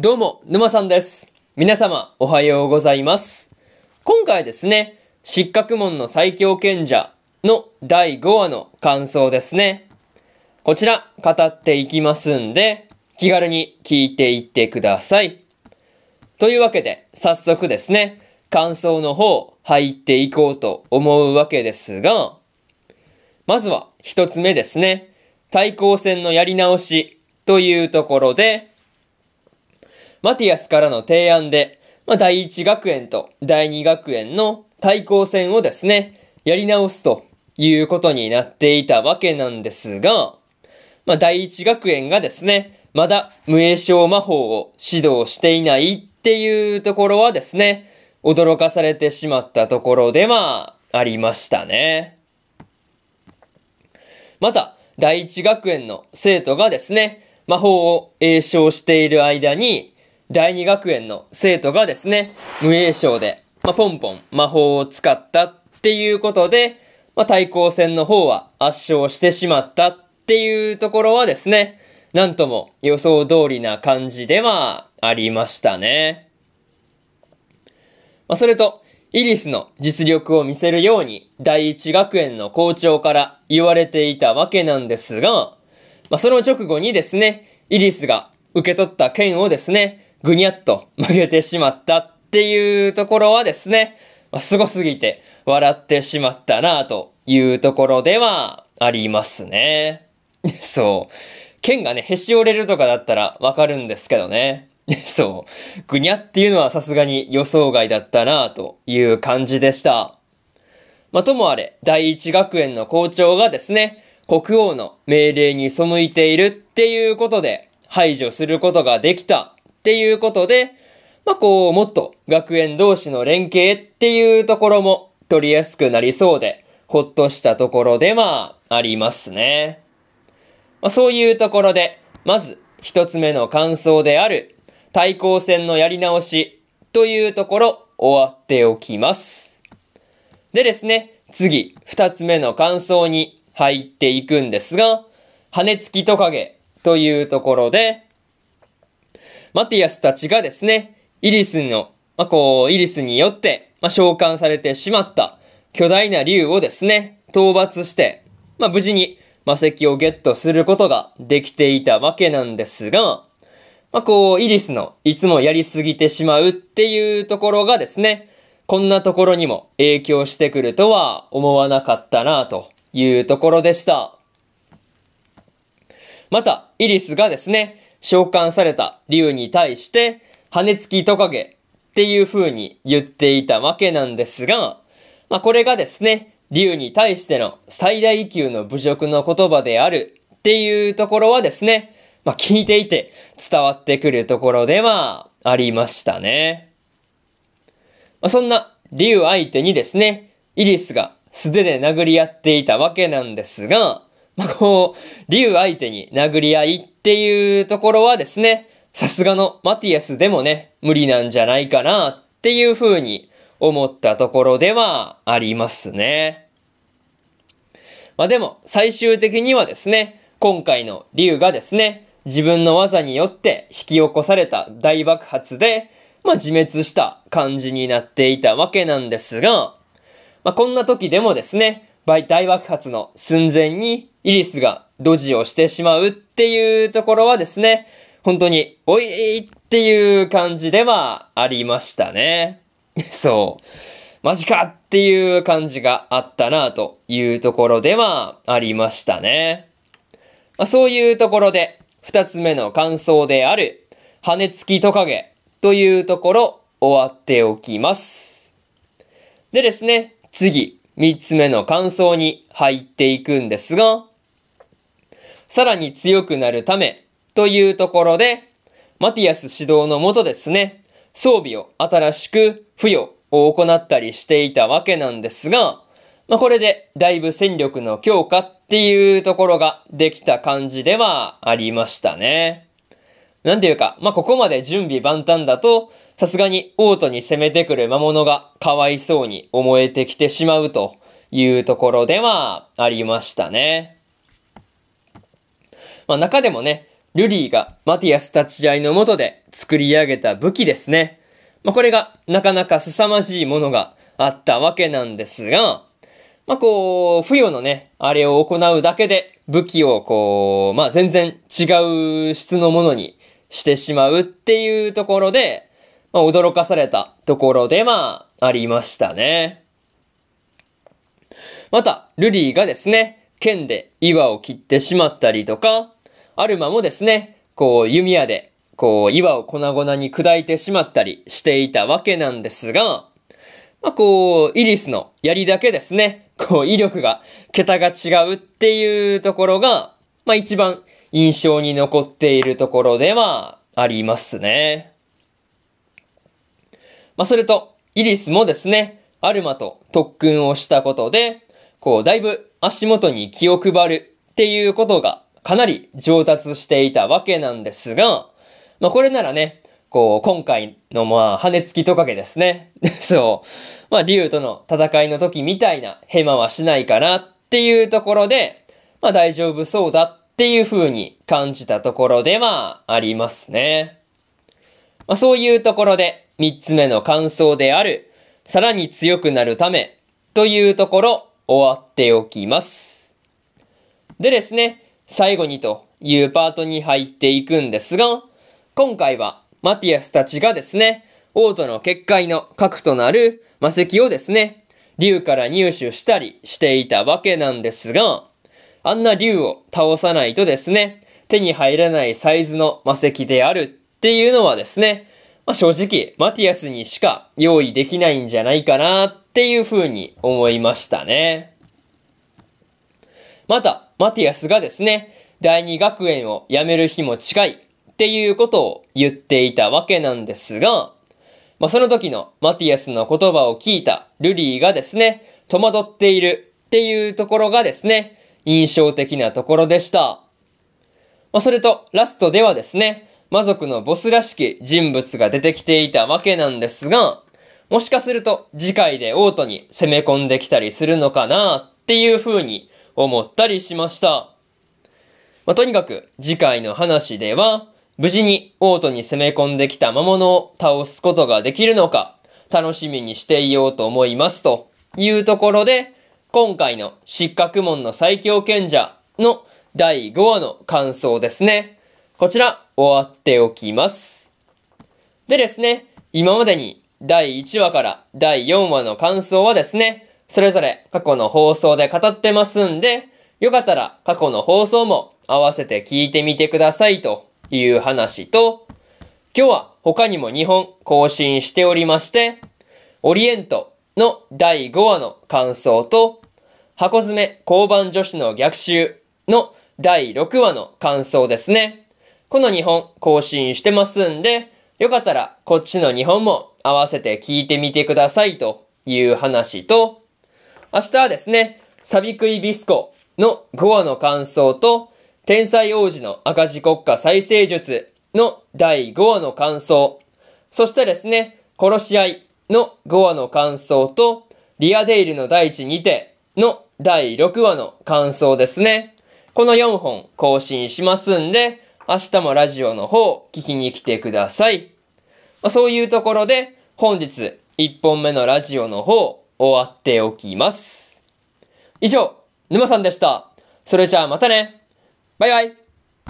どうも、沼さんです。皆様、おはようございます。今回ですね、失格門の最強賢者の第5話の感想ですね。こちら、語っていきますんで、気軽に聞いていってください。というわけで、早速ですね、感想の方、入っていこうと思うわけですが、まずは一つ目ですね。対抗戦のやり直しというところで、マティアスからの提案で、まあ、第一学園と第二学園の対抗戦をですね、やり直すということになっていたわけなんですが、まあ、第一学園がですね、まだ無栄称魔法を指導していないっていうところはですね、驚かされてしまったところではありましたね。また、第一学園の生徒がですね、魔法を栄唱している間に、第二学園の生徒がですね、無栄唱で、まあ、ポンポン魔法を使ったっていうことで、まあ、対抗戦の方は圧勝してしまったっていうところはですね、なんとも予想通りな感じではありましたね。まあ、それと、イリスの実力を見せるように第一学園の校長から言われていたわけなんですが、まあ、その直後にですね、イリスが受け取った剣をですね、ぐにゃっと曲げてしまったっていうところはですね、まあ、すごすぎて笑ってしまったなというところではありますね。そう。剣がね、へし折れるとかだったらわかるんですけどね。そう。ぐにゃっていうのはさすがに予想外だったなという感じでした。まあ、ともあれ、第一学園の校長がですね、国王の命令に背いているっていうことで排除することができたっていうことで、まあ、こう、もっと学園同士の連携っていうところも取りやすくなりそうで、ほっとしたところではありますね。まあ、そういうところで、まず一つ目の感想である対抗戦のやり直しというところ終わっておきます。でですね、次二つ目の感想に入っていくんですが、羽根付きトカゲというところで、マティアスたちがですね、イリスの、まあ、こう、イリスによって、まあ、召喚されてしまった巨大な竜をですね、討伐して、まあ、無事に魔石をゲットすることができていたわけなんですが、まあ、こう、イリスのいつもやりすぎてしまうっていうところがですね、こんなところにも影響してくるとは思わなかったなというところでした。また、イリスがですね、召喚された竜に対して、羽付きトカゲっていう風に言っていたわけなんですが、まあ、これがですね、竜に対しての最大級の侮辱の言葉であるっていうところはですね、まあ、聞いていて伝わってくるところではありましたね。まあ、そんな竜相手にですね、イリスが素手で殴り合っていたわけなんですが、まあ、こう、竜相手に殴り合いっていうところはですね、さすがのマティアスでもね、無理なんじゃないかなっていう風に思ったところではありますね。まあでも、最終的にはですね、今回の竜がですね、自分の技によって引き起こされた大爆発で、まあ自滅した感じになっていたわけなんですが、まあこんな時でもですね、大爆発の寸前にイリスがドジをしてしまうっていうところはですね、本当に、おいっていう感じではありましたね。そう。マジかっていう感じがあったなというところではありましたね。まあ、そういうところで、二つ目の感想である、羽付きトカゲというところ終わっておきます。でですね、次、三つ目の感想に入っていくんですが、さらに強くなるためというところで、マティアス指導のもとですね、装備を新しく付与を行ったりしていたわけなんですが、まあ、これでだいぶ戦力の強化っていうところができた感じではありましたね。なんていうか、まあ、ここまで準備万端だと、さすがにオートに攻めてくる魔物がかわいそうに思えてきてしまうというところではありましたね。まあ、中でもね、ルリーがマティアス立ち会いのもとで作り上げた武器ですね。まあ、これがなかなか凄まじいものがあったわけなんですが、まあ、こう、付与のね、あれを行うだけで武器をこう、まあ、全然違う質のものにしてしまうっていうところで、まあ、驚かされたところでまあ、ありましたね。また、ルリーがですね、剣で岩を切ってしまったりとか、アルマもですね、こう、弓矢で、こう、岩を粉々に砕いてしまったりしていたわけなんですが、まあ、こう、イリスの槍だけですね、こう、威力が、桁が違うっていうところが、まあ、一番印象に残っているところではありますね。まあ、それと、イリスもですね、アルマと特訓をしたことで、こう、だいぶ足元に気を配るっていうことがかなり上達していたわけなんですが、まあ、これならね、こう、今回のまあ、羽根付きトカゲですね。そう。まあ、竜との戦いの時みたいなヘマはしないかなっていうところで、まあ大丈夫そうだっっていう風に感じたところではありますね。まあそういうところで三つ目の感想である、さらに強くなるためというところ終わっておきます。でですね、最後にというパートに入っていくんですが、今回はマティアスたちがですね、王都の結界の核となる魔石をですね、竜から入手したりしていたわけなんですが、あんな竜を倒さないとですね、手に入らないサイズの魔石であるっていうのはですね、まあ、正直、マティアスにしか用意できないんじゃないかなっていう風に思いましたね。また、マティアスがですね、第二学園を辞める日も近いっていうことを言っていたわけなんですが、まあ、その時のマティアスの言葉を聞いたルリーがですね、戸惑っているっていうところがですね、印象的なところでした。まあ、それと、ラストではですね、魔族のボスらしき人物が出てきていたわけなんですが、もしかすると次回でオートに攻め込んできたりするのかなっていう風に思ったりしました。まあ、とにかく次回の話では、無事にオートに攻め込んできた魔物を倒すことができるのか、楽しみにしていようと思いますというところで、今回の失格門の最強賢者の第5話の感想ですね。こちら、終わっておきます。でですね、今までに第1話から第4話の感想はですね、それぞれ過去の放送で語ってますんで、よかったら過去の放送も合わせて聞いてみてくださいという話と、今日は他にも2本更新しておりまして、オリエントの第5話の感想と、箱詰め交番女子の逆襲の第6話の感想ですね。この2本更新してますんで、よかったらこっちの2本も合わせて聞いてみてくださいという話と、明日はですね、サビクイビスコの5話の感想と、天才王子の赤字国家再生術の第5話の感想、そしてですね、殺し合いの5話の感想と、リアデイルの第一にての第6話の感想ですね。この4本更新しますんで、明日もラジオの方聞きに来てください。まあ、そういうところで、本日1本目のラジオの方終わっておきます。以上、沼さんでした。それじゃあまたね。バイバイ